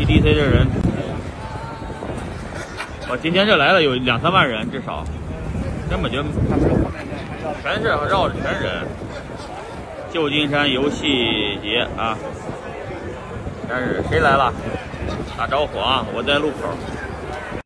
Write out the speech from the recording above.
TDC 这人，我今天这来了有两三万人，至少，根本就全是绕着全人。旧金山游戏节啊，但是谁来了？打招呼啊！我在路口。